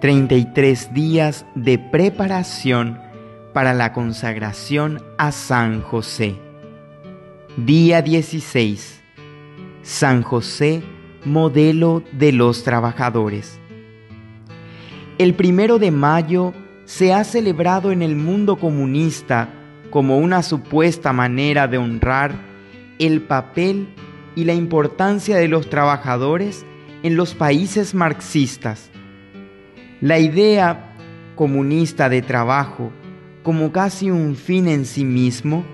33 días de preparación para la consagración a San José. Día 16. San José, modelo de los trabajadores. El primero de mayo se ha celebrado en el mundo comunista como una supuesta manera de honrar el papel y la importancia de los trabajadores en los países marxistas. La idea comunista de trabajo como casi un fin en sí mismo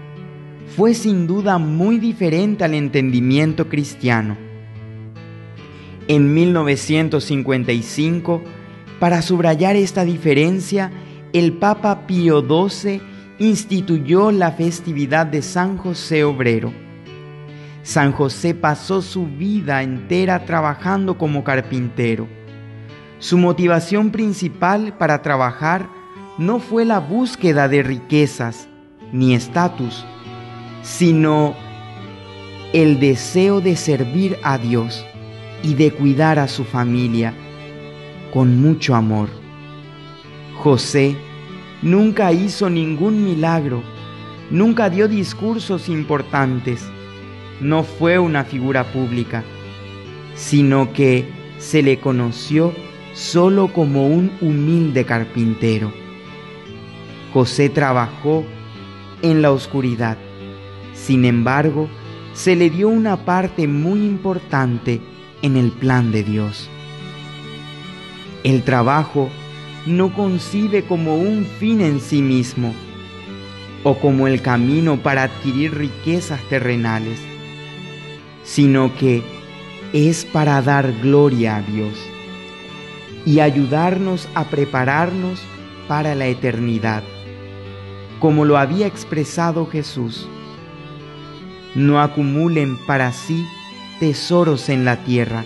fue sin duda muy diferente al entendimiento cristiano. En 1955, para subrayar esta diferencia, el Papa Pío XII instituyó la festividad de San José Obrero. San José pasó su vida entera trabajando como carpintero. Su motivación principal para trabajar no fue la búsqueda de riquezas ni estatus, sino el deseo de servir a Dios y de cuidar a su familia con mucho amor. José nunca hizo ningún milagro, nunca dio discursos importantes, no fue una figura pública, sino que se le conoció solo como un humilde carpintero. José trabajó en la oscuridad, sin embargo, se le dio una parte muy importante en el plan de Dios. El trabajo no concibe como un fin en sí mismo o como el camino para adquirir riquezas terrenales, sino que es para dar gloria a Dios y ayudarnos a prepararnos para la eternidad, como lo había expresado Jesús. No acumulen para sí tesoros en la tierra,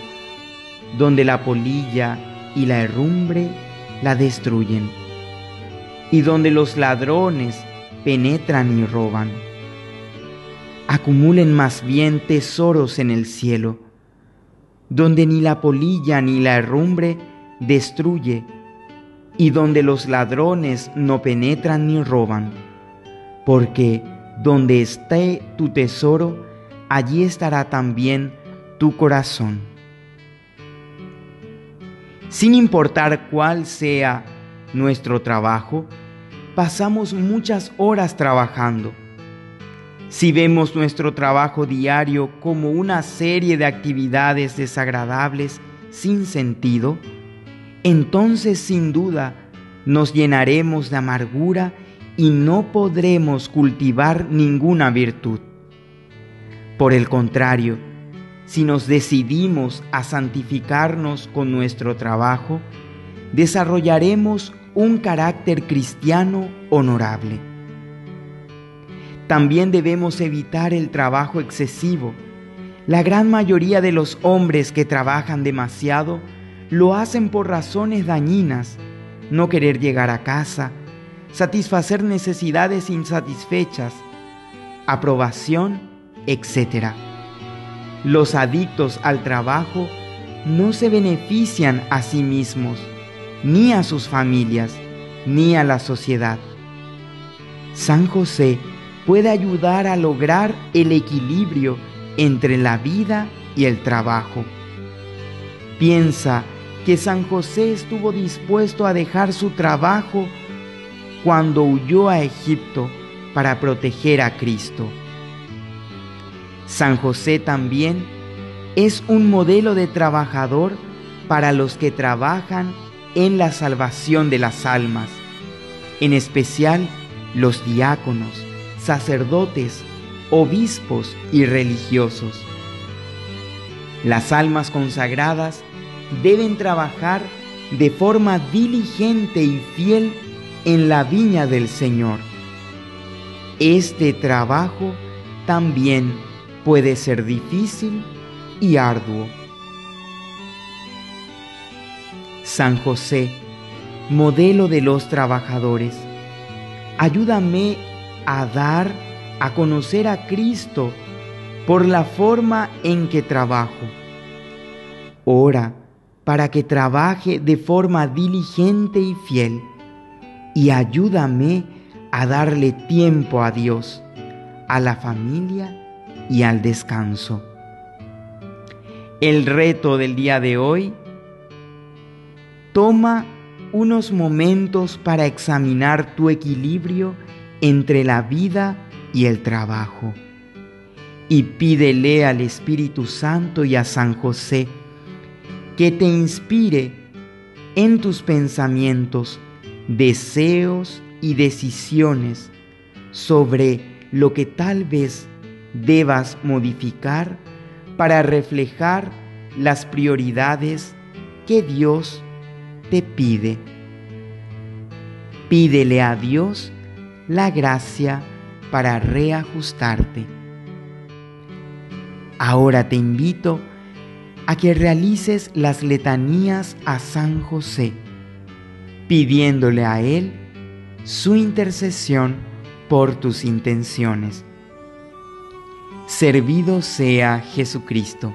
donde la polilla y la herrumbre la destruyen, y donde los ladrones penetran y roban. Acumulen más bien tesoros en el cielo, donde ni la polilla ni la herrumbre destruye, y donde los ladrones no penetran ni roban, porque donde esté tu tesoro, allí estará también tu corazón sin importar cuál sea nuestro trabajo, pasamos muchas horas trabajando. Si vemos nuestro trabajo diario como una serie de actividades desagradables sin sentido, entonces sin duda nos llenaremos de amargura y no podremos cultivar ninguna virtud. Por el contrario, si nos decidimos a santificarnos con nuestro trabajo, desarrollaremos un carácter cristiano honorable. También debemos evitar el trabajo excesivo. La gran mayoría de los hombres que trabajan demasiado lo hacen por razones dañinas, no querer llegar a casa, satisfacer necesidades insatisfechas, aprobación, etc. Los adictos al trabajo no se benefician a sí mismos, ni a sus familias, ni a la sociedad. San José puede ayudar a lograr el equilibrio entre la vida y el trabajo. Piensa que San José estuvo dispuesto a dejar su trabajo cuando huyó a Egipto para proteger a Cristo. San José también es un modelo de trabajador para los que trabajan en la salvación de las almas, en especial los diáconos, sacerdotes, obispos y religiosos. Las almas consagradas deben trabajar de forma diligente y fiel en la viña del Señor. Este trabajo también puede ser difícil y arduo. San José, modelo de los trabajadores, ayúdame a dar a conocer a Cristo por la forma en que trabajo. Ora para que trabaje de forma diligente y fiel, y ayúdame a darle tiempo a Dios, a la familia y al descanso. El reto del día de hoy, toma unos momentos para examinar tu equilibrio entre la vida y el trabajo. Y pídele al Espíritu Santo y a San José que te inspire en tus pensamientos, deseos y decisiones sobre lo que tal vez debas modificar para reflejar las prioridades que Dios te pide. Pídele a Dios la gracia para reajustarte. Ahora te invito a que realices las letanías a San José, pidiéndole a Él su intercesión por tus intenciones. Servido sea Jesucristo.